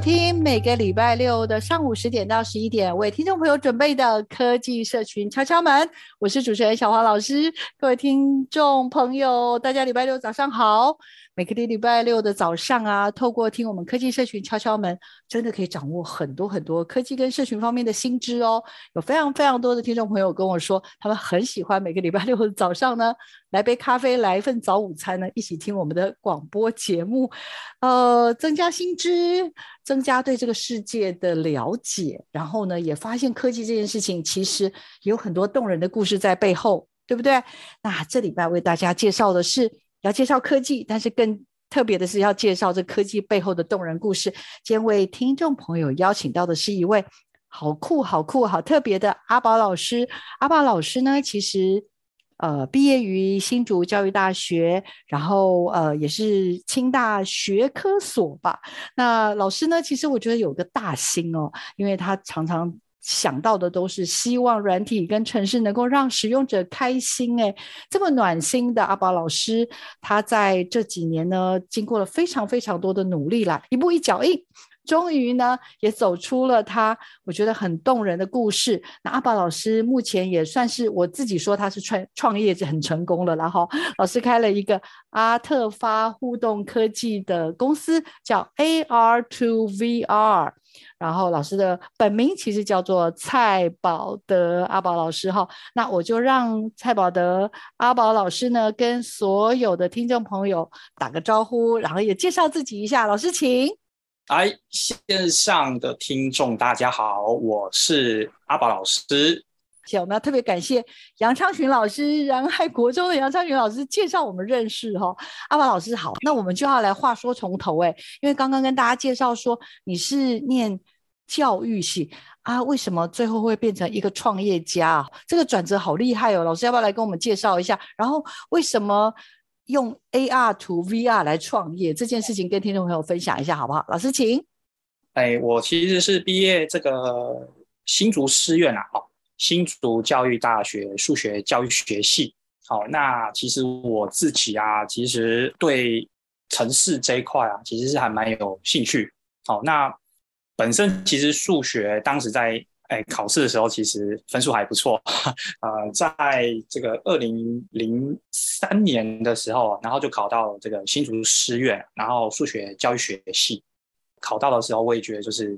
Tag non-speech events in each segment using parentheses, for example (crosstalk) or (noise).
听每个礼拜六的上午十点到十一点，为听众朋友准备的科技社群敲敲门。我是主持人小华老师，各位听众朋友，大家礼拜六早上好。每个礼拜六的早上啊，透过听我们科技社群敲敲门，真的可以掌握很多很多科技跟社群方面的新知哦。有非常非常多的听众朋友跟我说，他们很喜欢每个礼拜六的早上呢，来杯咖啡，来一份早午餐呢，一起听我们的广播节目，呃，增加新知，增加对这个世界的了解，然后呢，也发现科技这件事情其实有很多动人的故事在背后，对不对？那这礼拜为大家介绍的是。要介绍科技，但是更特别的是要介绍这科技背后的动人故事。今天为听众朋友邀请到的是一位好酷、好酷、好特别的阿宝老师。阿宝老师呢，其实呃毕业于新竹教育大学，然后呃也是清大学科所吧。那老师呢，其实我觉得有个大心哦，因为他常常。想到的都是希望软体跟城市能够让使用者开心，哎，这么暖心的阿宝老师，他在这几年呢，经过了非常非常多的努力啦，一步一脚印，终于呢，也走出了他我觉得很动人的故事。那阿宝老师目前也算是我自己说他是创创业者很成功了，然后老师开了一个阿特发互动科技的公司，叫 AR to VR。然后老师的本名其实叫做蔡宝德阿宝老师哈，那我就让蔡宝德阿宝老师呢跟所有的听众朋友打个招呼，然后也介绍自己一下。老师请。哎，线上的听众大家好，我是阿宝老师。我们要特别感谢杨昌群老师，仁爱国中的杨昌群老师介绍我们认识哈。阿宝老师好，那我们就要来话说从头哎，因为刚刚跟大家介绍说你是念教育系啊，为什么最后会变成一个创业家？这个转折好厉害哦，老师要不要来跟我们介绍一下？然后为什么用 AR 图 VR 来创业这件事情，跟听众朋友分享一下好不好？老师请。哎，我其实是毕业这个新竹师院啊，新竹教育大学数学教育学系，好，那其实我自己啊，其实对城市这一块啊，其实是还蛮有兴趣。好，那本身其实数学当时在哎考试的时候，其实分数还不错。(laughs) 呃，在这个二零零三年的时候，然后就考到这个新竹师院，然后数学教育学系考到的时候，我也觉得就是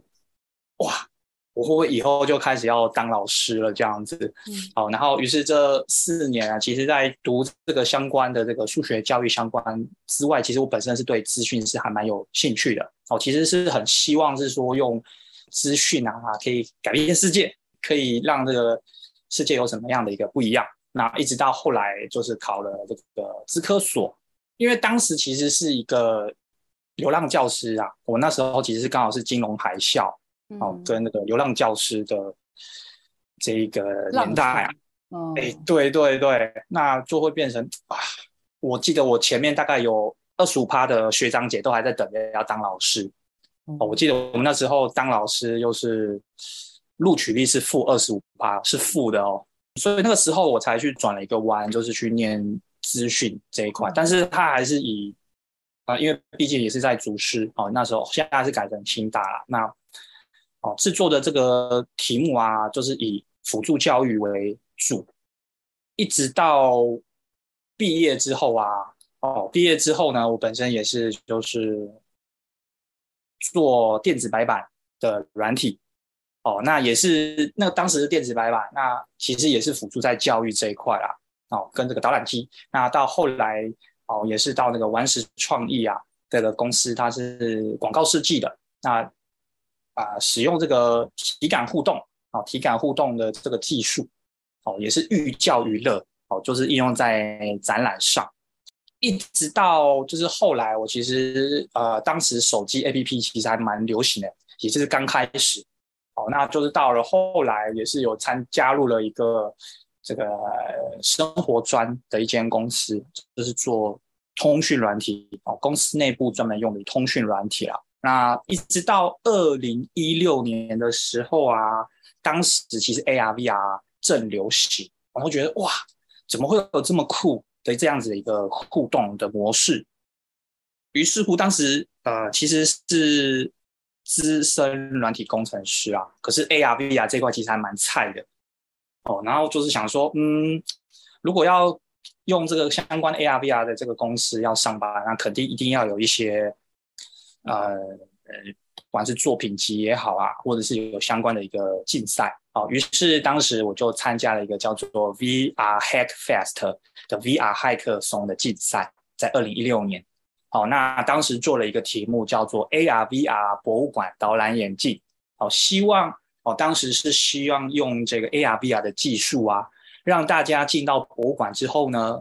哇。我会不会以后就开始要当老师了这样子？嗯，好，然后于是这四年啊，其实在读这个相关的这个数学教育相关之外，其实我本身是对资讯是还蛮有兴趣的。哦，其实是很希望是说用资讯啊，可以改变世界，可以让这个世界有什么样的一个不一样。那一直到后来就是考了这个资科所，因为当时其实是一个流浪教师啊，我那时候其实是刚好是金融海啸。哦，跟那个流浪教师的这一个年代啊，哎，对对对，那就会变成啊，我记得我前面大概有二十五趴的学长姐都还在等着要当老师。哦，我记得我们那时候当老师又是录取率是负二十五趴，是负的哦，所以那个时候我才去转了一个弯，就是去念资讯这一块，但是他还是以啊，因为毕竟也是在主师哦，那时候现在是改成清大了，那。哦，制作的这个题目啊，就是以辅助教育为主，一直到毕业之后啊，哦，毕业之后呢，我本身也是就是做电子白板的软体。哦，那也是那个当时的电子白板，那其实也是辅助在教育这一块啦。哦，跟这个导览机，那到后来哦，也是到那个顽石创意啊这个公司，它是广告设计的。那啊、使用这个体感互动，哦，体感互动的这个技术，哦，也是寓教于乐，哦，就是应用在展览上。一直到就是后来，我其实呃，当时手机 APP 其实还蛮流行的，也就是刚开始。哦，那就是到了后来，也是有参加入了一个这个生活专的一间公司，就是做通讯软体哦，公司内部专门用于通讯软体啦。那一直到二零一六年的时候啊，当时其实 AR VR 正流行，我会觉得哇，怎么会有这么酷的这样子的一个互动的模式？于是乎，当时呃，其实是。资深软体工程师啊，可是 AR VR 这块其实还蛮菜的哦。然后就是想说，嗯，如果要用这个相关 AR VR 的这个公司要上班，那肯定一定要有一些呃呃，不管是作品集也好啊，或者是有相关的一个竞赛哦。于是当时我就参加了一个叫做 VR Hack Fest 的 VR 骇客松的竞赛，在二零一六年。好，那当时做了一个题目，叫做 AR VR 博物馆导览眼镜。好，希望哦，当时是希望用这个 AR VR 的技术啊，让大家进到博物馆之后呢，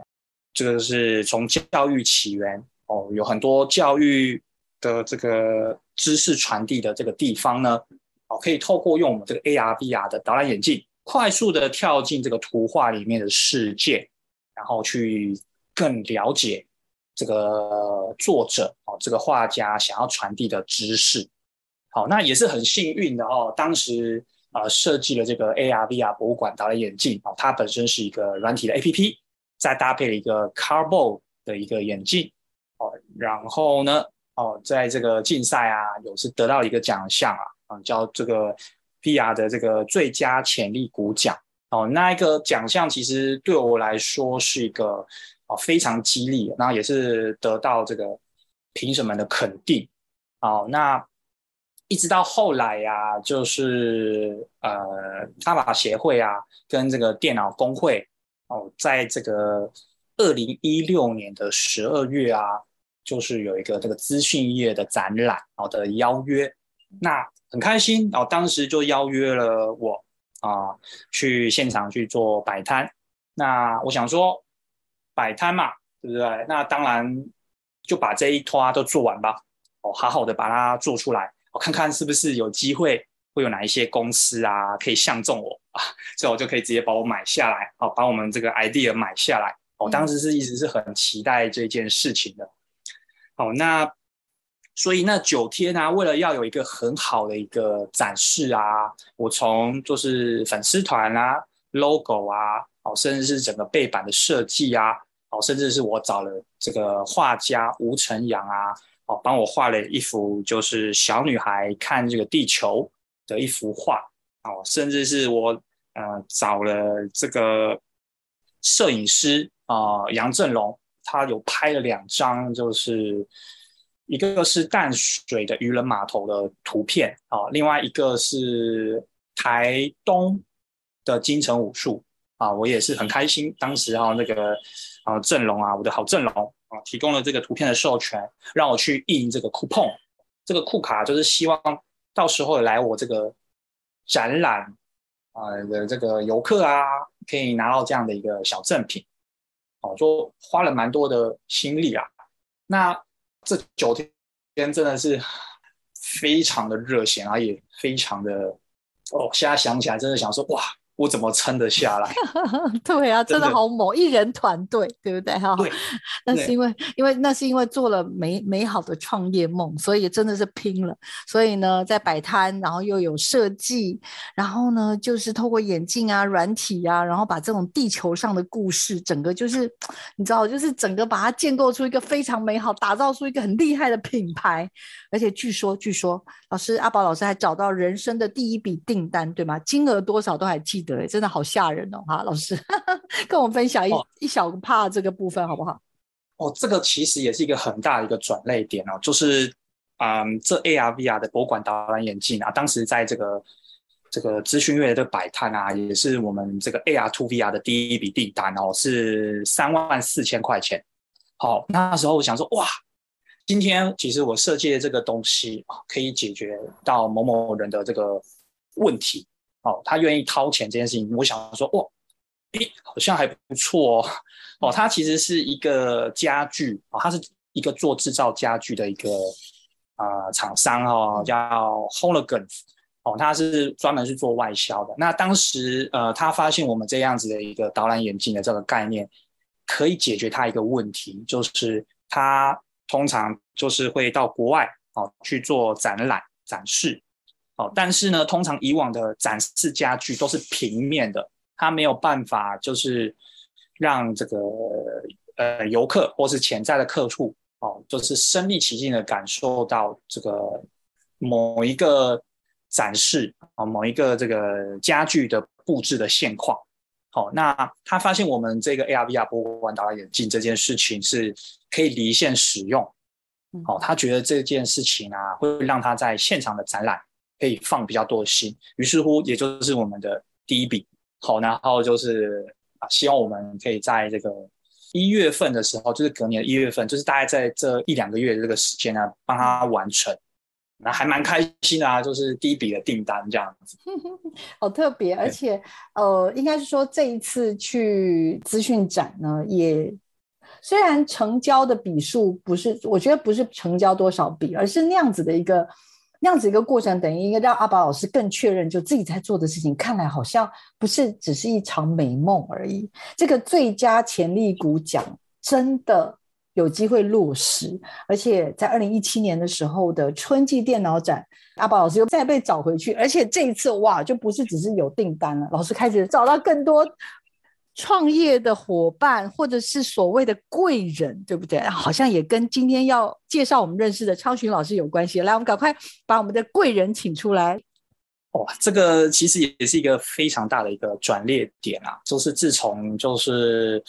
这个是从教育起源哦，有很多教育的这个知识传递的这个地方呢，哦，可以透过用我们这个 AR VR 的导览眼镜，快速的跳进这个图画里面的世界，然后去更了解。这个作者哦，这个画家想要传递的知识，好，那也是很幸运的哦。当时呃设计了这个 AR VR 博物馆导览眼镜哦，它本身是一个软体的 APP，再搭配了一个 Carbo 的一个眼镜哦，然后呢哦，在这个竞赛啊，有是得到一个奖项啊，啊叫这个 VR 的这个最佳潜力股奖哦，那一个奖项其实对我来说是一个。哦，非常激励，然后也是得到这个评审们的肯定。哦，那一直到后来呀、啊，就是呃，他把协会啊跟这个电脑工会哦，在这个二零一六年的十二月啊，就是有一个这个资讯业的展览哦的邀约，那很开心哦，当时就邀约了我啊去现场去做摆摊。那我想说。摆摊嘛，对不对？那当然就把这一拖都做完吧。哦，好好的把它做出来，我看看是不是有机会会有哪一些公司啊可以相中我啊，所以我就可以直接把我买下来，好，把我们这个 idea 买下来。我当时是一直是很期待这件事情的。好，那所以那九天啊，为了要有一个很好的一个展示啊，我从就是粉丝团啊、logo 啊，好，甚至是整个背板的设计啊。哦，甚至是我找了这个画家吴晨阳啊，哦，帮我画了一幅就是小女孩看这个地球的一幅画，哦，甚至是我呃找了这个摄影师啊，杨振龙，他有拍了两张，就是一个是淡水的渔人码头的图片啊，另外一个是台东的金城武术啊，我也是很开心，当时啊，那个。啊，阵龙啊，我的好阵龙啊，提供了这个图片的授权，让我去印这个 coupon，这个库卡就是希望到时候来我这个展览啊的这个游客啊，可以拿到这样的一个小赠品。哦，说花了蛮多的心力啊。那这九天真的是非常的热血啊，也非常的哦，现在想起来真的想说哇。我怎么撑得下来？(laughs) 对啊，真的好猛，一人团队，对不对？哈，对，那是因为，因为那是因为做了美美好的创业梦，所以真的是拼了。所以呢，在摆摊，然后又有设计，然后呢，就是透过眼镜啊、软体啊，然后把这种地球上的故事，整个就是你知道，就是整个把它建构出一个非常美好，打造出一个很厉害的品牌。而且据说，据说老师阿宝老师还找到人生的第一笔订单，对吗？金额多少都还记得。对，真的好吓人哦！哈，老师 (laughs) 跟我们分享一、哦、一小帕这个部分好不好？哦，这个其实也是一个很大的一个转捩点哦，就是嗯，这 AR VR 的博物馆导览眼镜啊，当时在这个这个资讯月的摆摊啊，也是我们这个 AR to VR 的第一笔订单哦，是三万四千块钱。好，那时候我想说，哇，今天其实我设计的这个东西可以解决到某某人的这个问题。哦，他愿意掏钱这件事情，我想说，哇，诶，好像还不错哦。哦，它其实是一个家具哦，它是一个做制造家具的一个。啊、厂商哦，叫 Hologans 哦，他是专门是做外销的。那当时呃，他发现我们这样子的一个导览眼镜的这个概念，可以解决他一个问题，就是他通常就是会到国外哦去做展览展示哦，但是呢，通常以往的展示家具都是平面的，他没有办法就是让这个呃游客或是潜在的客户。哦，就是身临其境的感受到这个某一个展示啊，某一个这个家具的布置的现况。好，那他发现我们这个 AR/VR 博物馆导览眼镜这件事情是可以离线使用。好，他觉得这件事情啊，会让他在现场的展览可以放比较多的心。于是乎，也就是我们的第一笔。好，然后就是啊，希望我们可以在这个。一月份的时候，就是隔年的一月份，就是大概在这一两个月的这个时间呢，帮他完成，那还蛮开心的啊，就是第一笔的订单这样子，好特别，而且呃，应该是说这一次去资讯展呢，也虽然成交的笔数不是，我觉得不是成交多少笔，而是那样子的一个。那样子一个过程，等于应该让阿宝老师更确认，就自己在做的事情，看来好像不是只是一场美梦而已。这个最佳潜力股奖真的有机会落实，而且在二零一七年的时候的春季电脑展，阿宝老师又再被找回去，而且这一次哇，就不是只是有订单了，老师开始找到更多。创业的伙伴，或者是所谓的贵人，对不对？好像也跟今天要介绍我们认识的昌群老师有关系。来，我们赶快把我们的贵人请出来。哦，这个其实也是一个非常大的一个转捩点啊！就是自从就是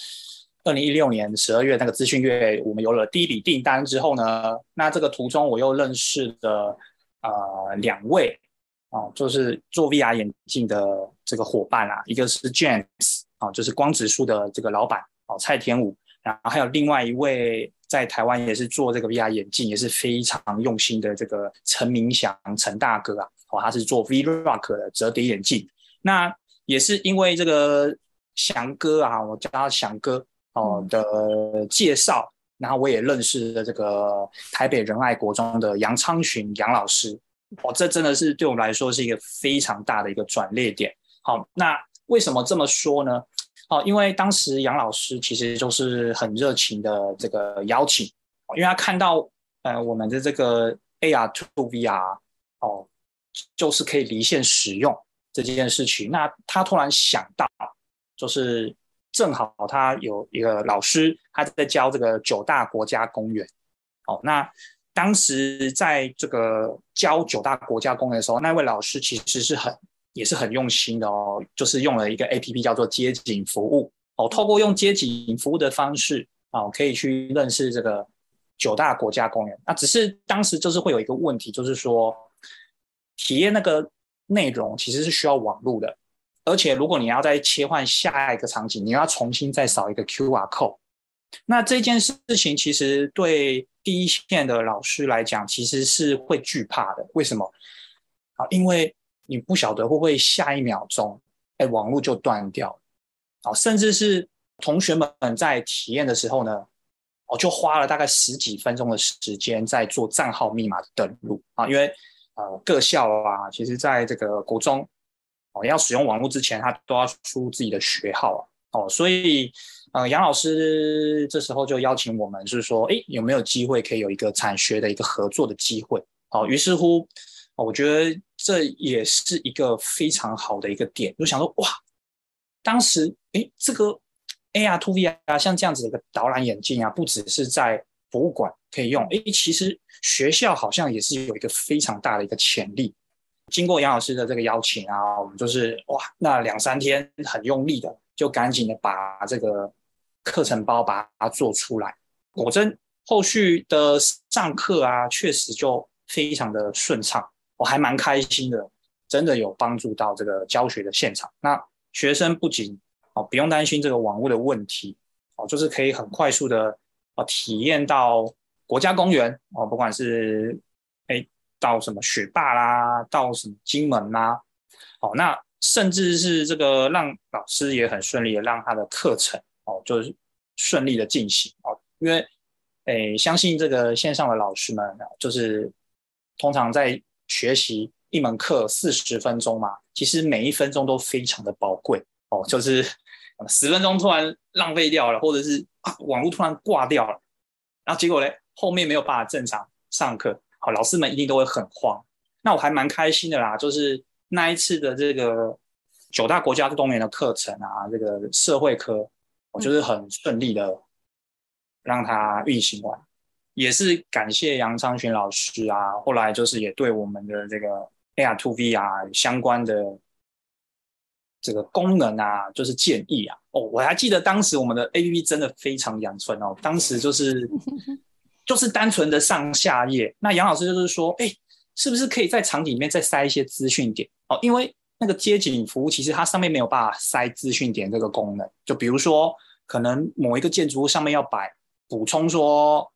二零一六年十二月那个资讯月，我们有了第一笔订单之后呢，那这个途中我又认识的呃两位哦，就是做 VR 眼镜的这个伙伴啊，一个是 James。哦，就是光子树的这个老板哦，蔡天武，然后还有另外一位在台湾也是做这个 VR 眼镜，也是非常用心的这个陈明祥陈大哥啊，哦，他是做 V-Rock 的折叠眼镜。那也是因为这个祥哥啊，我叫他祥哥哦的介绍，然后我也认识了这个台北仁爱国中的杨昌群杨老师。哦，这真的是对我们来说是一个非常大的一个转捩点。好，那。为什么这么说呢？哦，因为当时杨老师其实就是很热情的这个邀请，因为他看到呃我们的这个 AR to VR 哦，就是可以离线使用这件事情。那他突然想到，就是正好他有一个老师，他在教这个九大国家公园。哦，那当时在这个教九大国家公园的时候，那位老师其实是很。也是很用心的哦，就是用了一个 APP 叫做街景服务哦，透过用街景服务的方式哦，可以去认识这个九大国家公园。那只是当时就是会有一个问题，就是说体验那个内容其实是需要网络的，而且如果你要再切换下一个场景，你要重新再扫一个 QR code。那这件事情其实对第一线的老师来讲，其实是会惧怕的。为什么？啊，因为。你不晓得会不会下一秒钟，哎，网络就断掉了，甚至是同学们在体验的时候呢，我就花了大概十几分钟的时间在做账号密码的登录啊，因为呃各校啊，其实在这个国中哦要使用网络之前，他都要输入自己的学号啊，哦，所以呃杨老师这时候就邀请我们，就是说，哎，有没有机会可以有一个产学的一个合作的机会？哦，于是乎。我觉得这也是一个非常好的一个点，就想说哇，当时诶这个 AR to VR 像这样子的一个导览眼镜啊，不只是在博物馆可以用，诶，其实学校好像也是有一个非常大的一个潜力。经过杨老师的这个邀请啊，我们就是哇，那两三天很用力的，就赶紧的把这个课程包把它做出来。果真后续的上课啊，确实就。非常的顺畅，我还蛮开心的，真的有帮助到这个教学的现场。那学生不仅哦不用担心这个网络的问题哦，就是可以很快速的哦体验到国家公园哦，不管是哎到什么雪霸啦，到什么金门啦，哦那甚至是这个让老师也很顺利的让他的课程哦就是顺利的进行哦，因为哎相信这个线上的老师们就是通常在学习。一门课四十分钟嘛，其实每一分钟都非常的宝贵哦。就是十分钟突然浪费掉了，或者是啊网络突然挂掉了，然后结果呢，后面没有办法正常上课，好，老师们一定都会很慌。那我还蛮开心的啦，就是那一次的这个九大国家公园的课程啊，这个社会科，我就是很顺利的让它运行完，也是感谢杨昌群老师啊，后来就是也对我们的这个。AR to VR 相关的这个功能啊，就是建议啊。哦，我还记得当时我们的 APP 真的非常阳春哦。当时就是 (laughs) 就是单纯的上下页。那杨老师就是说，哎，是不是可以在场景里面再塞一些资讯点？哦，因为那个街景服务其实它上面没有办法塞资讯点这个功能。就比如说，可能某一个建筑物上面要摆补充说，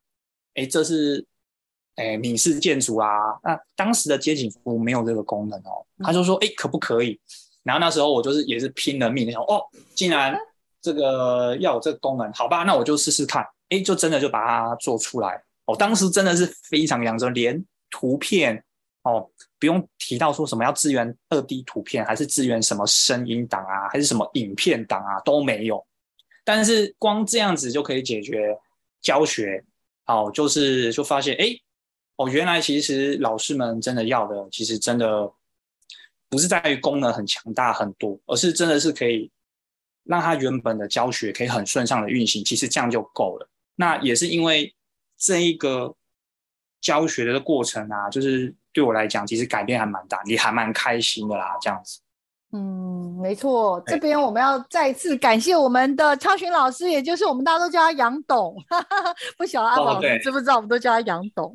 哎，这是。哎，闽式建筑啊，那当时的街景服务没有这个功能哦。他就说，哎，可不可以？然后那时候我就是也是拼了命的想，哦，竟然这个要有这个功能，好吧，那我就试试看。哎，就真的就把它做出来。哦，当时真的是非常阳春，连图片哦，不用提到说什么要支援二 D 图片，还是支援什么声音档啊，还是什么影片档啊，都没有。但是光这样子就可以解决教学。哦，就是就发现，哎。哦，原来其实老师们真的要的，其实真的不是在于功能很强大很多，而是真的是可以让他原本的教学可以很顺畅的运行，其实这样就够了。那也是因为这一个教学的过程啊，就是对我来讲，其实改变还蛮大，也还蛮开心的啦，这样子。嗯，没错，这边我们要再次感谢我们的超群老师，也就是我们大家都叫他杨董，(laughs) 不晓得阿宝知不知道，我们都叫他杨董。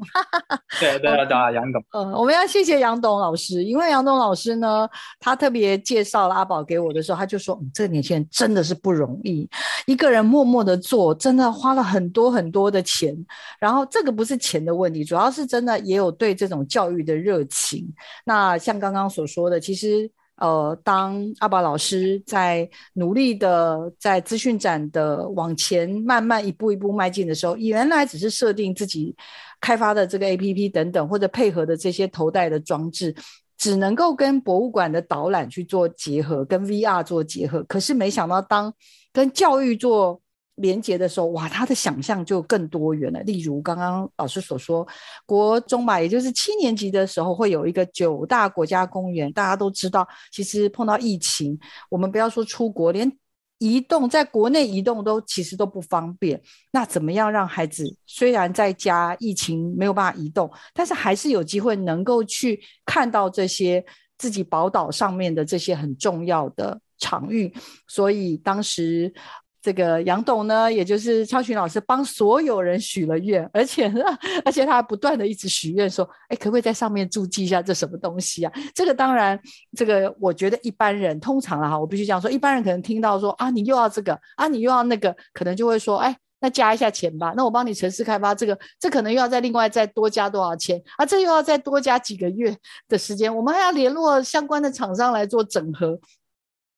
对 (laughs) 对对，杨董。嗯，我们要谢谢杨董老师，因为杨董老师呢，他特别介绍了阿宝给我的时候，他就说，嗯，这个年轻人真的是不容易，一个人默默的做，真的花了很多很多的钱，然后这个不是钱的问题，主要是真的也有对这种教育的热情。那像刚刚所说的，其实。呃，当阿宝老师在努力的在资讯展的往前慢慢一步一步迈进的时候，原来只是设定自己开发的这个 APP 等等，或者配合的这些头戴的装置，只能够跟博物馆的导览去做结合，跟 VR 做结合。可是没想到，当跟教育做连接的时候，哇，他的想象就更多元了。例如刚刚老师所说，国中吧，也就是七年级的时候，会有一个九大国家公园。大家都知道，其实碰到疫情，我们不要说出国，连移动在国内移动都其实都不方便。那怎么样让孩子虽然在家疫情没有办法移动，但是还是有机会能够去看到这些自己宝岛上面的这些很重要的场域？所以当时。这个杨董呢，也就是超群老师，帮所有人许了愿，而且呢，而且他还不断的一直许愿说，哎，可不可以在上面注记一下这什么东西啊？这个当然，这个我觉得一般人通常啊，我必须这样说，一般人可能听到说啊，你又要这个啊，你又要那个，可能就会说，哎，那加一下钱吧，那我帮你城市开发这个，这可能又要再另外再多加多少钱啊？这又要再多加几个月的时间，我们还要联络相关的厂商来做整合。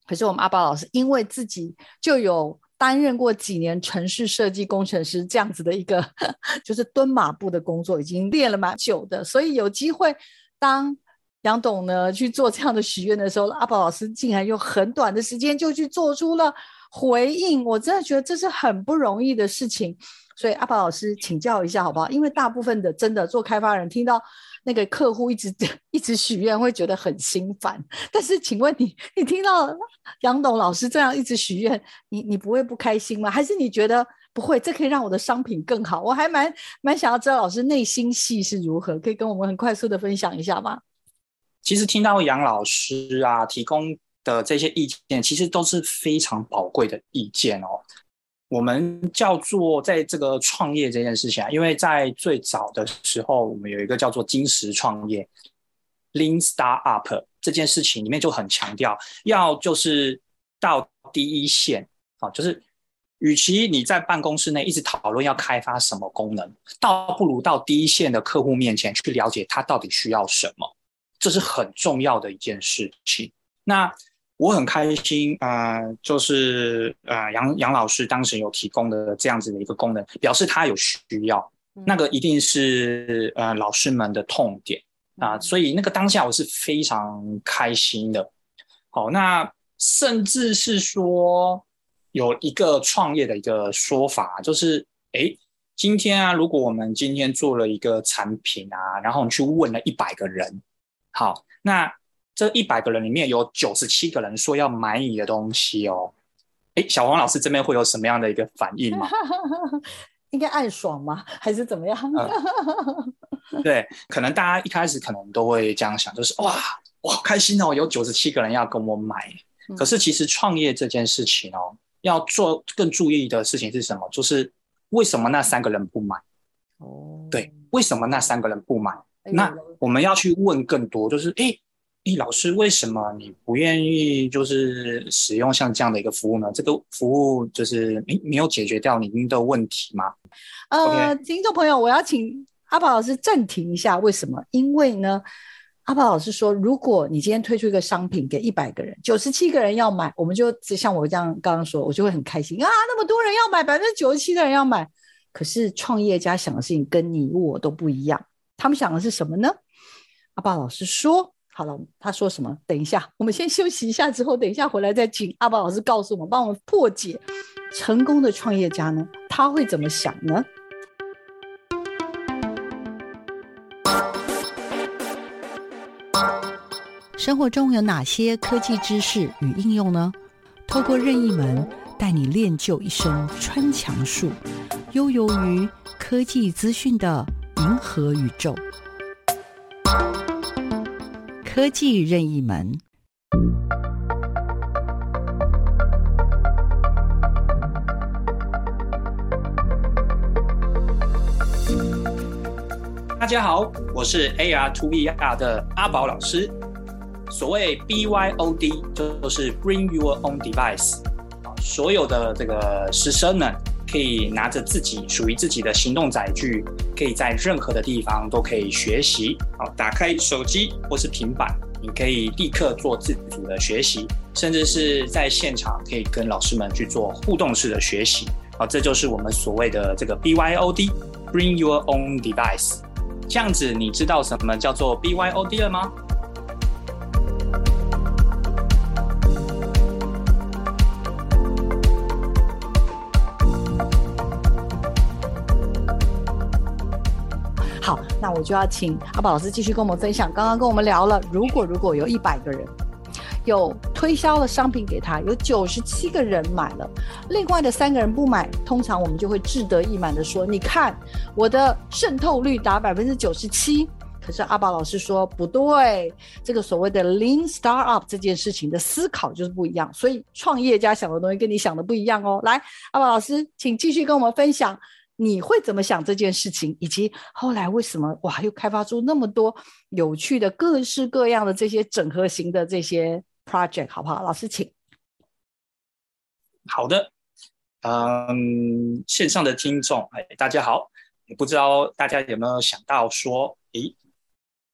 可是我们阿宝老师因为自己就有。担任过几年城市设计工程师这样子的一个，(laughs) 就是蹲马步的工作，已经练了蛮久的，所以有机会当杨董呢去做这样的许愿的时候，阿宝老师竟然用很短的时间就去做出了回应，我真的觉得这是很不容易的事情。所以阿宝老师请教一下好不好？因为大部分的真的做开发人听到那个客户一直 (laughs) 一直许愿，会觉得很心烦。但是请问你，你听到杨董老师这样一直许愿，你你不会不开心吗？还是你觉得不会？这可以让我的商品更好？我还蛮蛮想要知道老师内心戏是如何，可以跟我们很快速的分享一下吗？其实听到杨老师啊提供的这些意见，其实都是非常宝贵的意见哦。我们叫做在这个创业这件事情啊，因为在最早的时候，我们有一个叫做金石创业 （Lean Startup） 这件事情里面就很强调，要就是到第一线啊，就是与其你在办公室内一直讨论要开发什么功能，倒不如到第一线的客户面前去了解他到底需要什么，这是很重要的一件事情。那我很开心啊、呃，就是呃杨杨老师当时有提供的这样子的一个功能，表示他有需要，那个一定是呃老师们的痛点啊、呃，所以那个当下我是非常开心的。好，那甚至是说有一个创业的一个说法，就是诶，今天啊，如果我们今天做了一个产品啊，然后你去问了一百个人，好，那。这一百个人里面有九十七个人说要买你的东西哦，哎，小黄老师这边会有什么样的一个反应吗？(laughs) 应该暗爽吗？还是怎么样？嗯、对，可能大家一开始可能都会这样想，就是哇，我好开心哦，有九十七个人要跟我买。可是其实创业这件事情哦，要做更注意的事情是什么？就是为什么那三个人不买？哦，对，为什么那三个人不买？哎、那我们要去问更多，就是哎。诶，老师，为什么你不愿意就是使用像这样的一个服务呢？这个服务就是没没有解决掉您的问题吗？呃，Okay. 听众朋友，我要请阿宝老师暂停一下。为什么？因为呢，阿宝老师说，如果你今天推出一个商品给一百个人，九十七个人要买，我们就像我这样刚刚说，我就会很开心啊，那么多人要买，百分之九十七的人要买。可是创业家想的事情跟你我都不一样，他们想的是什么呢？阿宝老师说。好了，他说什么？等一下，我们先休息一下，之后等一下回来再请阿宝老师告诉我们，帮我们破解成功的创业家呢，他会怎么想呢？生活中有哪些科技知识与应用呢？透过任意门带你练就一身穿墙术，悠游于科技资讯的银河宇宙。科技任意门，大家好，我是 AR to VR 的阿宝老师。所谓 BYOD 就是 Bring Your Own Device，所有的这个师生们可以拿着自己属于自己的行动载具。可以在任何的地方都可以学习。好，打开手机或是平板，你可以立刻做自主的学习，甚至是在现场可以跟老师们去做互动式的学习。好，这就是我们所谓的这个 BYOD，Bring Your Own Device。这样子，你知道什么叫做 BYOD 了吗？我就要请阿宝老师继续跟我们分享。刚刚跟我们聊了，如果如果有一百个人有推销了商品给他，有九十七个人买了，另外的三个人不买，通常我们就会志得意满的说：“你看我的渗透率达百分之九十七。”可是阿宝老师说不对，这个所谓的 Lean Startup 这件事情的思考就是不一样，所以创业家想的东西跟你想的不一样哦。来，阿宝老师，请继续跟我们分享。你会怎么想这件事情，以及后来为什么哇又开发出那么多有趣的各式各样的这些整合型的这些 project，好不好？老师请。好的，嗯，线上的听众，哎，大家好，也不知道大家有没有想到说，诶，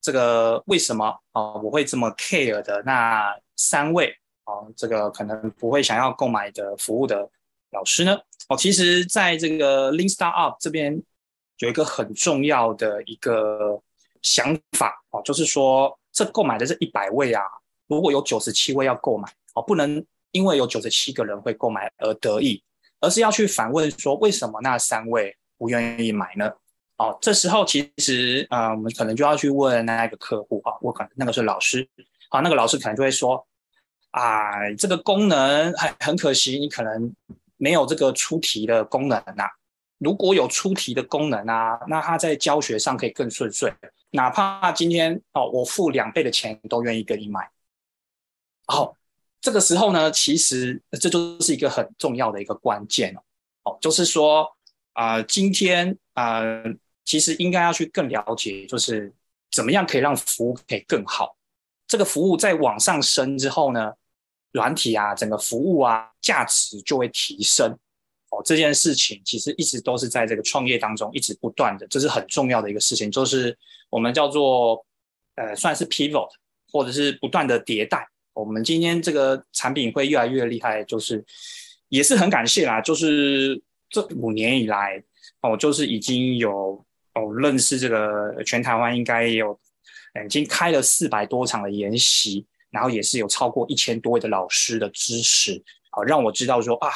这个为什么啊我会这么 care 的那三位啊，这个可能不会想要购买的服务的老师呢？哦，其实在这个 Lean Startup 这边有一个很重要的一个想法哦，就是说这购买的这一百位啊，如果有九十七位要购买哦，不能因为有九十七个人会购买而得意，而是要去反问说，为什么那三位不愿意买呢？哦，这时候其实啊、呃，我们可能就要去问那个客户啊，我可能那个是老师，好，那个老师可能就会说啊，这个功能很很可惜，你可能。没有这个出题的功能啊，如果有出题的功能啊，那他在教学上可以更顺遂。哪怕今天哦，我付两倍的钱都愿意跟你买。好，这个时候呢，其实这就是一个很重要的一个关键哦。哦，就是说啊、今天啊、其实应该要去更了解，就是怎么样可以让服务可以更好。这个服务在往上升之后呢，软体啊，整个服务啊，价值就会提升。哦，这件事情其实一直都是在这个创业当中一直不断的，这是很重要的一个事情，就是我们叫做呃，算是 pivot，或者是不断的迭代。我们今天这个产品会越来越厉害，就是也是很感谢啦，就是这五年以来哦，就是已经有哦认识这个全台湾应该有，已经开了四百多场的研习，然后也是有超过一千多位的老师的支持，好让我知道说啊。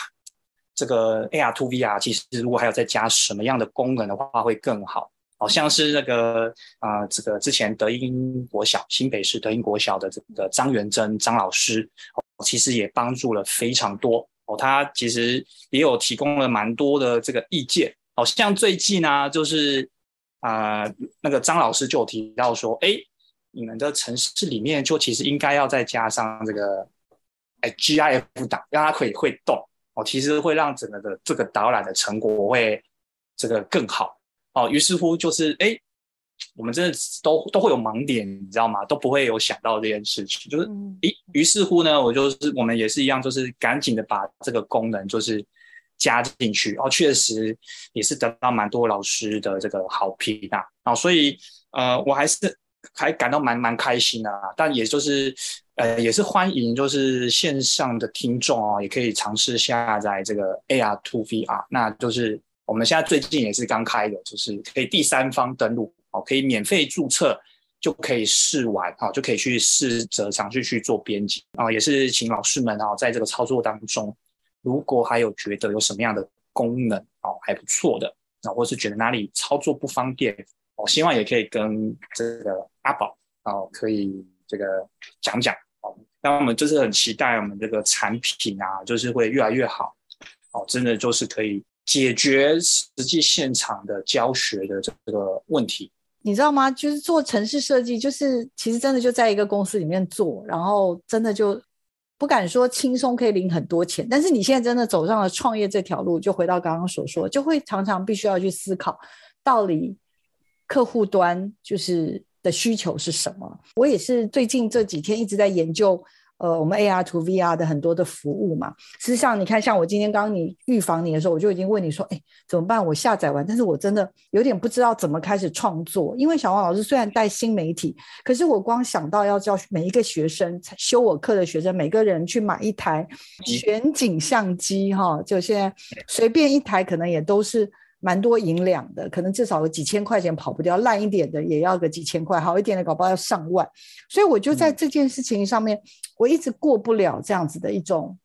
这个 AR to VR 其实如果还要再加什么样的功能的话，会更好。好像是那个啊、呃，这个之前德英国小新北市德英国小的这个张元珍张老师，哦其实也帮助了非常多哦。他其实也有提供了蛮多的这个意见。好像最近呢、就是啊、那个张老师就有提到说，哎，你们的城市里面就其实应该要再加上这个哎 GIF 档，让它可以会动。哦，其实会让整个的这个导览的成果会这个更好哦。于是乎就是，哎，我们真的都都会有盲点，你知道吗？都不会有想到这件事情，就是，诶，于是乎呢，我就是我们也是一样，就是赶紧的把这个功能就是加进去。哦，确实也是得到蛮多老师的这个好评啊。啊，所以呃，我还是还感到蛮蛮开心的啊。但也就是。呃，也是欢迎，就是线上的听众哦，也可以尝试下载这个 AR to VR。那就是我们现在最近也是刚开的，就是可以第三方登录哦，可以免费注册就可以试玩啊，就可以去试着尝试去做编辑啊。也是请老师们啊，在这个操作当中，如果还有觉得有什么样的功能哦还不错的，啊，或是觉得哪里操作不方便，我希望也可以跟这个阿宝哦可以。这个讲讲哦，那我们就是很期待我们这个产品啊，就是会越来越好哦，真的就是可以解决实际现场的教学的这个问题。你知道吗？就是做城市设计，就是其实真的就在一个公司里面做，然后真的就不敢说轻松可以领很多钱，但是你现在真的走上了创业这条路，就回到刚刚所说，就会常常必须要去思考，到底客户端就是。的需求是什么？我也是最近这几天一直在研究，呃，我们 AR to VR 的很多的服务嘛。事实上，你看，像我今天刚刚你预防你的时候，我就已经问你说，哎，怎么办？我下载完，但是我真的有点不知道怎么开始创作。因为小王老师虽然带新媒体，可是我光想到要教每一个学生修我课的学生，每个人去买一台全景相机，哈，就现在随便一台可能也都是。蛮多银两的，可能至少有几千块钱跑不掉，烂一点的也要个几千块，好一点的搞不好要上万。所以我就在这件事情上面，嗯、我一直过不了这样子的一种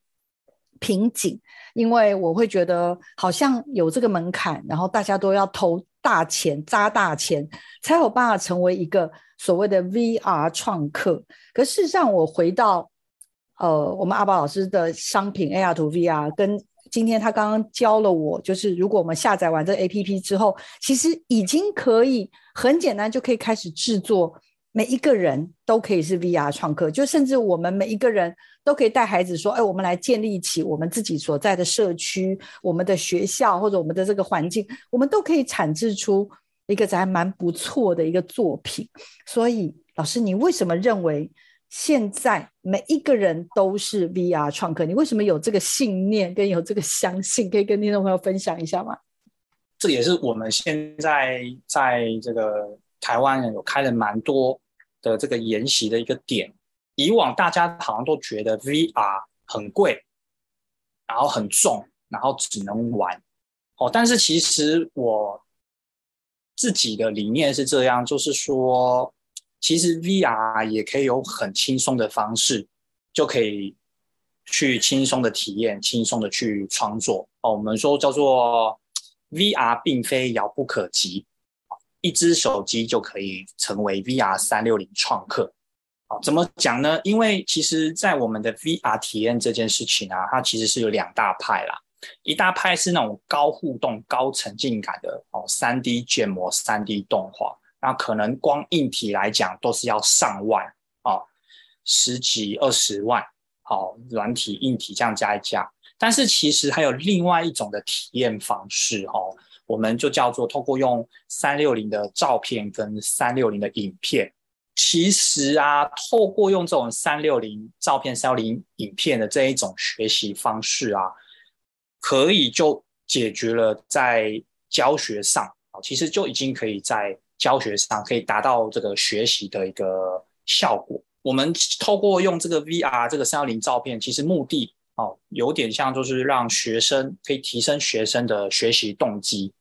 瓶颈，因为我会觉得好像有这个门槛，然后大家都要投大钱、砸大钱，才有办法成为一个所谓的 VR 创客。可事实上，我回到呃，我们阿宝老师的商品 AR to VR 跟。今天他刚刚教了我，就是如果我们下载完这 APP 之后，其实已经可以很简单就可以开始制作，每一个人都可以是 VR 创客，就甚至我们每一个人都可以带孩子说：“哎，我们来建立起我们自己所在的社区、我们的学校或者我们的这个环境，我们都可以产制出一个还蛮不错的一个作品。”所以，老师，你为什么认为？现在每一个人都是 VR 创客，你为什么有这个信念跟有这个相信？可以跟听众朋友分享一下吗？这也是我们现在在这个台湾有开了蛮多的这个研习的一个点。以往大家好像都觉得 VR 很贵，然后很重，然后只能玩。哦，但是其实我自己的理念是这样，就是说。其实 VR 也可以有很轻松的方式，就可以去轻松的体验、轻松的去创作。哦，我们说叫做 VR 并非遥不可及，一支手机就可以成为 VR 三六零创客。啊，怎么讲呢？因为其实，在我们的 VR 体验这件事情啊，它其实是有两大派啦。一大派是那种高互动、高沉浸感的哦，三 D 建模、三 D 动画。那可能光硬体来讲都是要上万啊，十几二十万，好，软体硬体这样加一加。但是其实还有另外一种的体验方式哦，我们就叫做透过用三六零的照片跟三六零的影片。其实啊，透过用这种三六零照片、三六零影片的这一种学习方式啊，可以就解决了在教学上啊，其实就已经可以在教学上可以达到这个学习的一个效果。我们透过用这个 VR 这个三幺零照片，其实目的哦，有点像就是让学生可以提升学生的学习动机。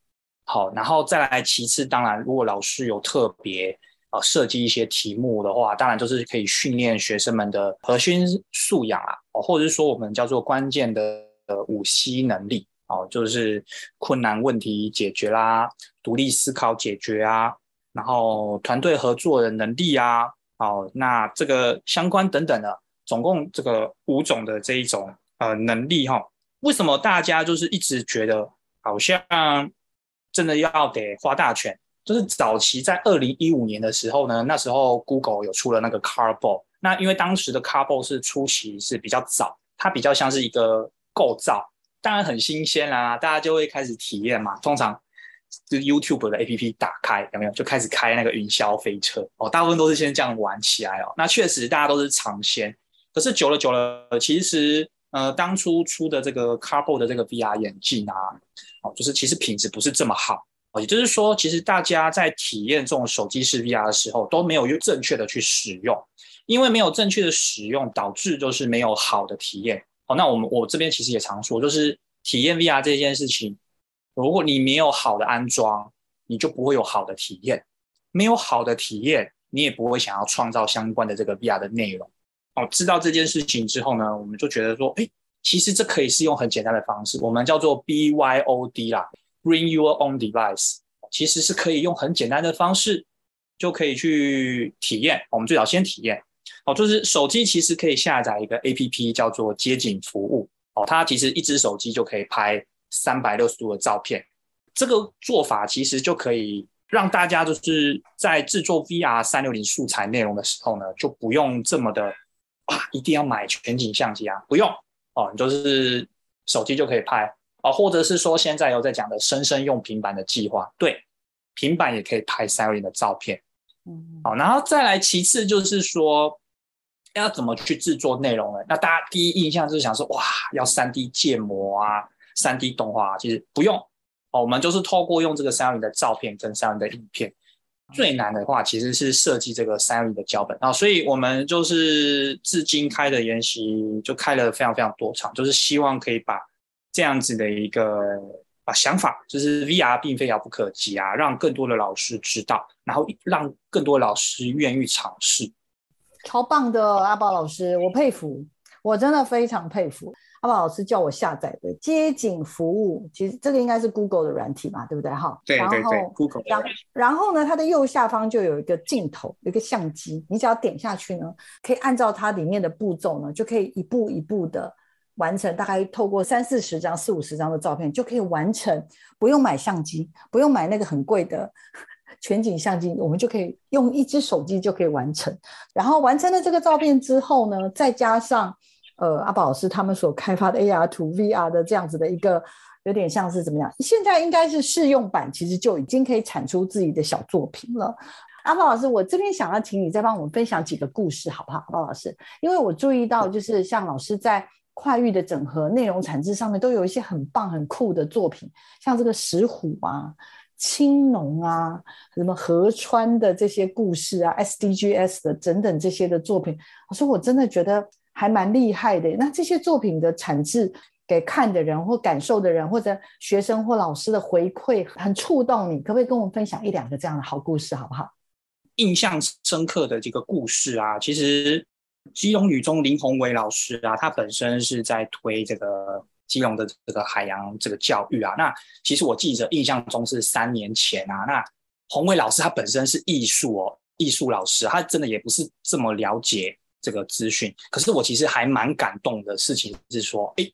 好，然后再来其次，当然如果老师有特别。呃，设计一些题目的话，当然就是可以训练学生们的核心素养啊，哦，或者是说我们叫做关键的五 C 能力哦，就是困难问题解决啦，独立思考解决啊，然后团队合作的能力啊，哦，那这个相关等等的，总共这个五种的这一种呃能力哈，为什么大家就是一直觉得好像真的要得花大钱？就是早期在二零一五年的时候呢，那时候 Google 有出了那个 Cardboard，那因为当时的 Cardboard 是初期是比较早，它比较像是一个构造，当然很新鲜啦，大家就会开始体验嘛。通常就 YouTube 的 APP 打开有没有，就开始开那个云霄飞车哦，大部分都是先这样玩起来哦。那确实大家都是尝鲜，可是久了久了，其实呃当初出的这个 Carbo 的这个 VR 眼镜啊，哦，就是其实品质不是这么好。也就是说，其实大家在体验这种手机式 VR 的时候，都没有正确的去使用，因为没有正确的使用，导致就是没有好的体验。好，那我们我这边其实也常说，就是体验 VR 这件事情，如果你没有好的安装，你就不会有好的体验，没有好的体验，你也不会想要创造相关的这个 VR 的内容。哦，知道这件事情之后呢，我们就觉得说，哎，其实这可以是用很简单的方式，我们叫做 BYOD 啦。Bring your own device，其实是可以用很简单的方式就可以去体验。我们最早先体验哦，就是手机其实可以下载一个 APP 叫做街景服务哦，它其实一只手机就可以拍三百六十度的照片。这个做法其实就可以让大家就是在制作 VR 三六零素材内容的时候呢，就不用这么的啊，一定要买全景相机啊，不用哦，你就是手机就可以拍。啊，或者是说现在有在讲的生生用平板的计划，对，平板也可以拍三六零的照片，嗯，好，然后再来，其次就是说要怎么去制作内容呢？那大家第一印象就是想说，哇，要三 D 建模啊，三 D 动画，其实不用，哦，我们就是透过用这个三六零的照片跟三六零的影片，最难的话其实是设计这个三六零的脚本啊，所以我们就是至今开的研习就开了非常非常多场，就是希望可以把。这样子的一个啊想法，就是 VR 并非遥不可及啊，让更多的老师知道，然后让更多老师愿意尝试。超棒的阿宝老师，我佩服，我真的非常佩服阿宝老师叫我下载的街景服务，其实这个应该是 Google 的软体嘛，对不对？哈，对对对，Google。然然后呢，它的右下方就有一个镜头，有一个相机，你只要点下去呢，可以按照它里面的步骤呢，就可以一步一步的。完成大概透过三四十张、四五十张的照片就可以完成，不用买相机，不用买那个很贵的 (laughs) 全景相机，我们就可以用一只手机就可以完成。然后完成了这个照片之后呢，再加上呃阿宝老师他们所开发的 AR to VR 的这样子的一个，有点像是怎么样？现在应该是试用版，其实就已经可以产出自己的小作品了。阿宝老师，我这边想要请你再帮我们分享几个故事，好不好？阿宝老师，因为我注意到就是像老师在。跨域的整合内容产制上面都有一些很棒很酷的作品，像这个石虎啊、青龙啊、什么河川的这些故事啊、SDGs 的等等这些的作品，我说我真的觉得还蛮厉害的。那这些作品的产制给看的人或感受的人或者学生或老师的回馈很触动你，可不可以跟我们分享一两个这样的好故事，好不好？印象深刻的这个故事啊，其实。基隆女中林宏伟老师啊，他本身是在推这个基隆的这个海洋这个教育啊。那其实我记得印象中是三年前啊。那宏伟老师他本身是艺术哦，艺术老师，他真的也不是这么了解这个资讯。可是我其实还蛮感动的事情是说，诶，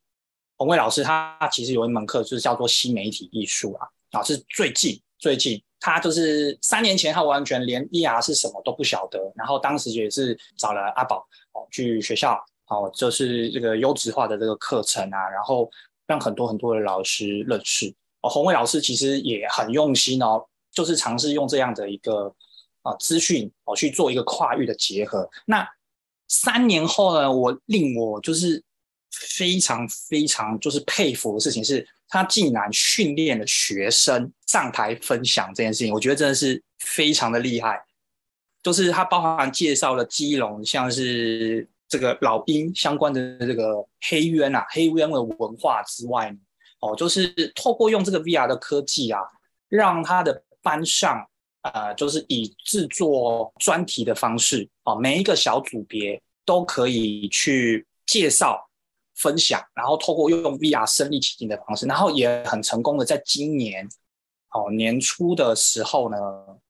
宏伟老师他其实有一门课就是叫做新媒体艺术啊，啊是最近最近。他就是三年前，他完全连 ER 是什么都不晓得。然后当时也是找了阿宝哦，去学校哦，就是这个优质化的这个课程啊，然后让很多很多的老师认识。哦，宏伟老师其实也很用心哦，就是尝试用这样的一个啊资讯哦去做一个跨域的结合。那三年后呢，我令我就是非常非常就是佩服的事情是，他竟然训练了学生上台分享这件事情，我觉得真的是非常的厉害。就是他包含介绍了基隆，像是这个老鹰相关的这个黑渊啊，黑渊的文化之外，哦，就是透过用这个 VR 的科技啊，让他的班上，呃，就是以制作专题的方式，哦，每一个小组别都可以去介绍、分享，然后透过用 VR 身临其境的方式，然后也很成功的在今年，哦，年初的时候呢。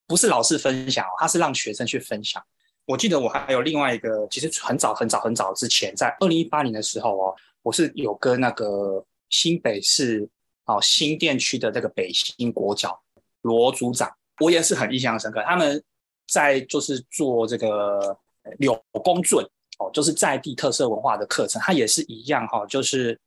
不是老师分享，他是让学生去分享。我记得我还有另外一个，其实很早很早很早之前，在二零一八年的时候哦，我是有跟那个新北市哦新店区的这个北新国脚罗组长，我也是很印象深刻。他们在就是做这个柳公圳哦，就是在地特色文化的课程，他也是一样哈，就是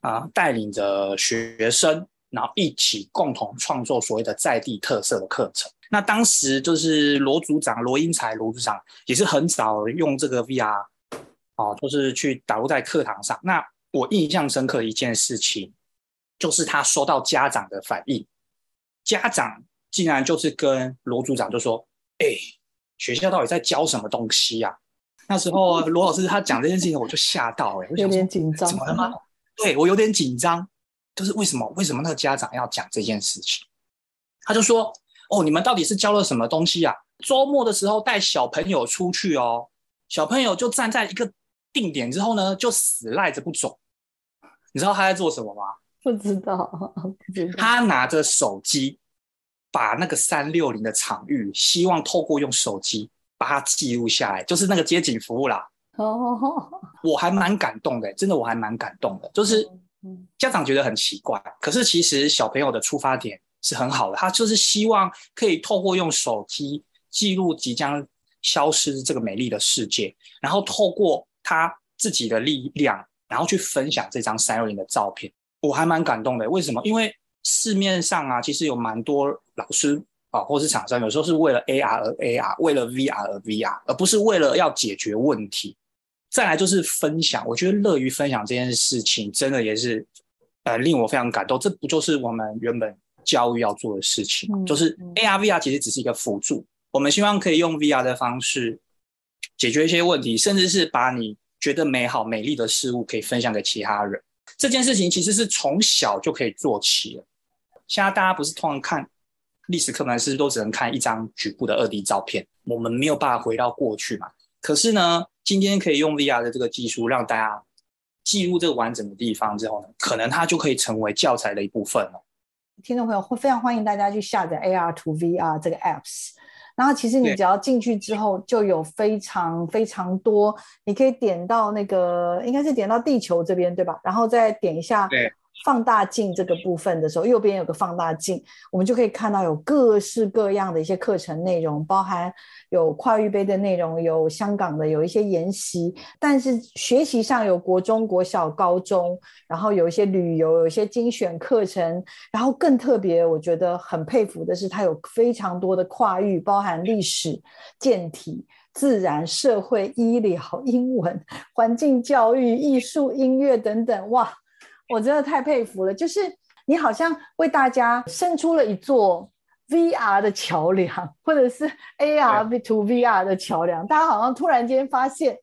啊带领着学生，然后一起共同创作所谓的在地特色的课程。那当时就是罗组长罗英才罗组长也是很早用这个 VR 哦，就是去导入在课堂上。那我印象深刻一件事情，就是他收到家长的反应，家长竟然就是跟罗组长就说：“哎，学校到底在教什么东西呀？”那时候罗老师他讲这件事情，我就吓到哎，有点紧张，怎么了吗？对，我有点紧张，就是为什么？为什么那个家长要讲这件事情？他就说。哦，你们到底是教了什么东西啊？周末的时候带小朋友出去哦，小朋友就站在一个定点之后呢，就死赖着不走。你知道他在做什么吗？不知道，不知道。他拿着手机，把那个三六零的场域，希望透过用手机把它记录下来，就是那个街景服务啦。哦，我还蛮感动的，真的我还蛮感动的。就是家长觉得很奇怪，可是其实小朋友的出发点。是很好的，他就是希望可以透过用手机记录即将消失这个美丽的世界，然后透过他自己的力量，然后去分享这张三六零的照片。我还蛮感动的，为什么？因为市面上啊，其实有蛮多老师啊，或是厂商，有时候是为了 AR 而 AR，为了 VR 而 VR，而不是为了要解决问题。再来就是分享，我觉得乐于分享这件事情，真的也是呃令我非常感动。这不就是我们原本。教育要做的事情，就是 AR、VR 其实只是一个辅助。我们希望可以用 VR 的方式解决一些问题，甚至是把你觉得美好、美丽的事物可以分享给其他人。这件事情其实是从小就可以做起了。现在大家不是通常看历史课本，是都只能看一张局部的二 D 照片，我们没有办法回到过去嘛？可是呢，今天可以用 VR 的这个技术，让大家记录这个完整的地方之后呢，可能它就可以成为教材的一部分了。听众朋友会非常欢迎大家去下载 AR to VR 这个 apps，然后其实你只要进去之后，就有非常非常多，你可以点到那个应该是点到地球这边对吧？然后再点一下。放大镜这个部分的时候，右边有个放大镜，我们就可以看到有各式各样的一些课程内容，包含有跨域杯的内容，有香港的，有一些研习，但是学习上有国中国小、高中，然后有一些旅游，有一些精选课程，然后更特别，我觉得很佩服的是，它有非常多的跨域，包含历史、健体、自然、社会、医疗、英文、环境教育、艺术、音乐等等，哇！我真的太佩服了，就是你好像为大家伸出了一座 VR 的桥梁，或者是 AR to VR 的桥梁。大家好像突然间发现，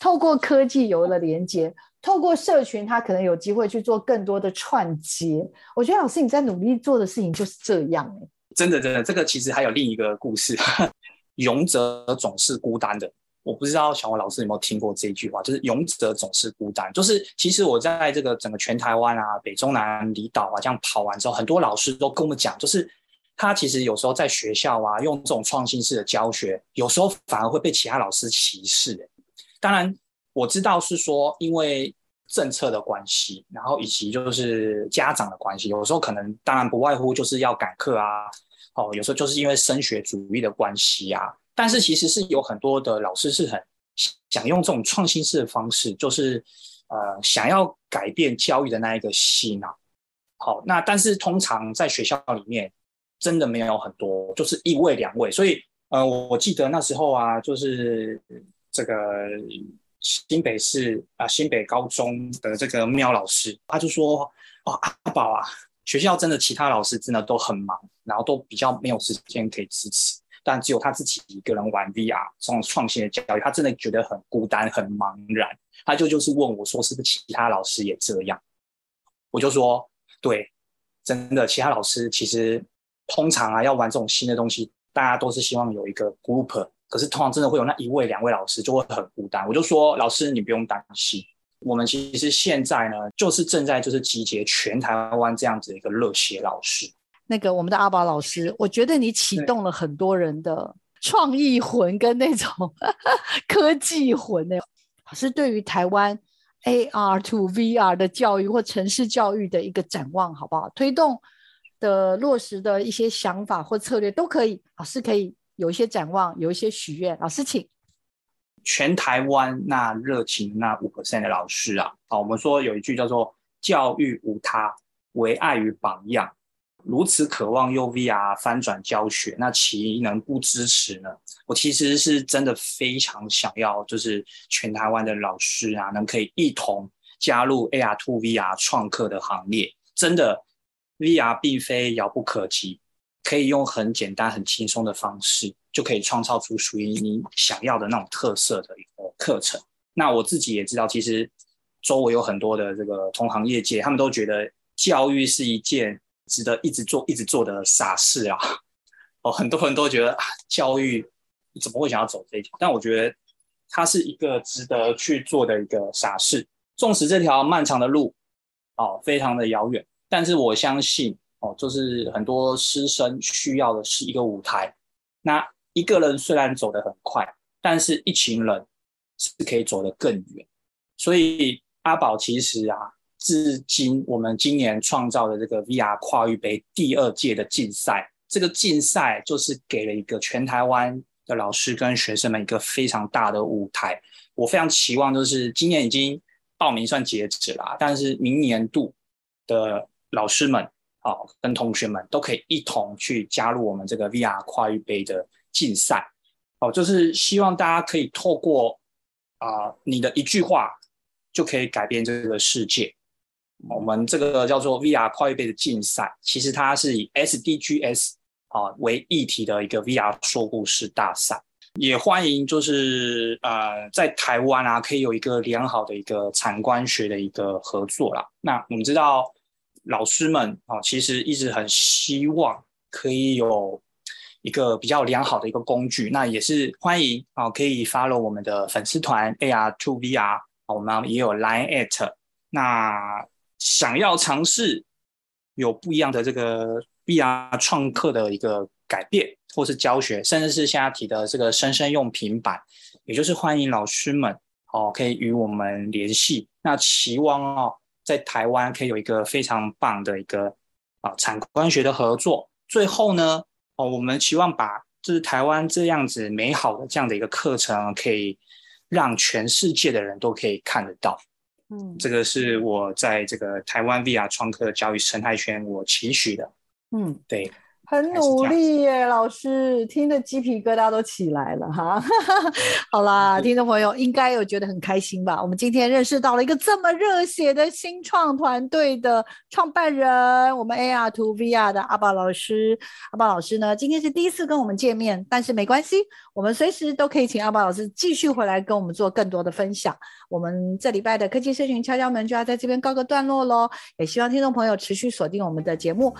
透过科技有了连接，透过社群，他可能有机会去做更多的串接。我觉得老师你在努力做的事情就是这样欸。真的真的，这个其实还有另一个故事，(laughs) 勇者总是孤单的。我不知道小黄老师有没有听过这一句话，就是勇者总是孤单。就是其实我在这个整个全台湾啊、北中南离岛啊这样跑完之后，很多老师都跟我们讲，就是他其实有时候在学校啊用这种创新式的教学，有时候反而会被其他老师歧视。当然我知道是说因为政策的关系，然后以及就是家长的关系，有时候可能当然不外乎就是要赶课啊，哦，有时候就是因为升学主义的关系啊。但是其实是有很多的老师是很想用这种创新式的方式，就是呃想要改变教育的那一个心啊。好，那但是通常在学校里面真的没有很多，就是一位两位。所以呃，我记得那时候啊，就是这个新北市啊新北高中的这个喵老师，他就说哦，阿宝啊，学校真的其他老师真的都很忙，然后都比较没有时间可以支持。但只有他自己一个人玩 VR 这种创新的教育，他真的觉得很孤单、很茫然。他就就是问我说：“是不是其他老师也这样？”我就说：“对，真的，其他老师其实通常啊要玩这种新的东西，大家都是希望有一个 group，可是通常真的会有那一位、两位老师就会很孤单。”我就说：“老师，你不用担心，我们其实现在呢，就是正在就是集结全台湾这样子一个热血老师。”那个我们的阿宝老师，我觉得你启动了很多人的创意魂跟那种 (laughs) 科技魂呢。老师对于台湾 AR to VR 的教育或城市教育的一个展望，好不好？推动的落实的一些想法或策略都可以。老师可以有一些展望，有一些许愿。老师请。全台湾那热情那五 percent 的老师啊，好，我们说有一句叫做“教育无他，唯爱与榜样”。如此渴望用 VR 翻转教学，那岂能不支持呢？我其实是真的非常想要，就是全台湾的老师啊，能可以一同加入 AR to VR 创客的行列。真的，VR 并非遥不可及，可以用很简单、很轻松的方式，就可以创造出属于你想要的那种特色的一个课程。那我自己也知道，其实周围有很多的这个同行业界，他们都觉得教育是一件。值得一直做、一直做的傻事啊！哦，很多人都觉得啊，教育怎么会想要走这一条？但我觉得它是一个值得去做的一个傻事。纵使这条漫长的路哦，非常的遥远，但是我相信哦，就是很多师生需要的是一个舞台。那一个人虽然走得很快，但是一群人是可以走得更远。所以阿宝其实啊。至今，我们今年创造的这个 VR 跨域杯第二届的竞赛，这个竞赛就是给了一个全台湾的老师跟学生们一个非常大的舞台。我非常期望，就是今年已经报名算截止了，但是明年度的老师们啊，跟同学们都可以一同去加入我们这个 VR 跨域杯的竞赛。哦，就是希望大家可以透过啊，你的一句话就可以改变这个世界。我们这个叫做 VR 跨域杯的竞赛，其实它是以 SDGs 啊为议题的一个 VR 说故事大赛，也欢迎就是呃在台湾啊可以有一个良好的一个产官学的一个合作啦。那我们知道老师们啊其实一直很希望可以有一个比较良好的一个工具，那也是欢迎啊可以 follow 我们的粉丝团 AR to VR，我们也有 Line at 那。想要尝试有不一样的这个 VR 创客的一个改变，或是教学，甚至是现在提的这个生生用平板，也就是欢迎老师们哦，可以与我们联系。那期望哦，在台湾可以有一个非常棒的一个啊产官学的合作。最后呢，哦，我们期望把就是台湾这样子美好的这样的一个课程，可以让全世界的人都可以看得到。嗯，这个是我在这个台湾 VR 创客教育生态圈我期许的。嗯，对。很努力耶，老师听得鸡皮疙瘩都起来了哈。(laughs) 好啦，听众朋友应该有觉得很开心吧？我们今天认识到了一个这么热血的新创团队的创办人，我们 AR to VR 的阿宝老师。阿宝老师呢，今天是第一次跟我们见面，但是没关系，我们随时都可以请阿宝老师继续回来跟我们做更多的分享。我们这礼拜的科技社群敲敲门就要在这边告个段落喽，也希望听众朋友持续锁定我们的节目。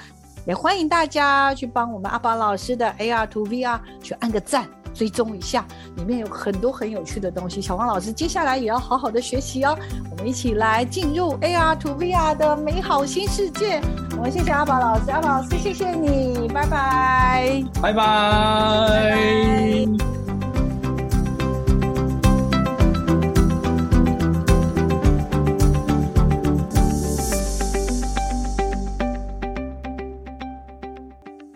也欢迎大家去帮我们阿宝老师的 AR to VR 去按个赞，追踪一下，里面有很多很有趣的东西。小黄老师接下来也要好好的学习哦，我们一起来进入 AR to VR 的美好新世界。我们谢谢阿宝老师，阿宝老师谢谢你，拜拜，拜拜。拜拜。